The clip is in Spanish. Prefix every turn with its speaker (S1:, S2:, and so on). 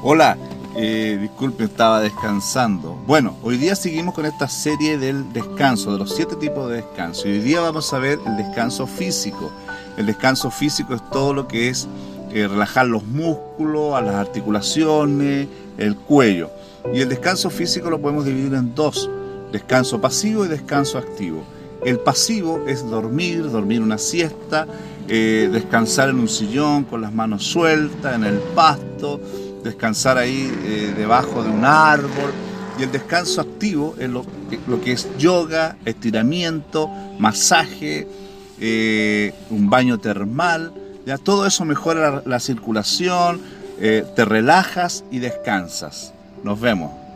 S1: Hola, eh, disculpe, estaba descansando. Bueno, hoy día seguimos con esta serie del descanso, de los siete tipos de descanso. Y hoy día vamos a ver el descanso físico. El descanso físico es todo lo que es eh, relajar los músculos, a las articulaciones, el cuello. Y el descanso físico lo podemos dividir en dos, descanso pasivo y descanso activo. El pasivo es dormir, dormir una siesta, eh, descansar en un sillón con las manos sueltas, en el pasto, descansar ahí eh, debajo de un árbol. Y el descanso activo es lo, que es yoga, estiramiento, masaje, eh, un baño termal. Ya todo eso mejora la, circulación, te relajas y descansas. Nos vemos.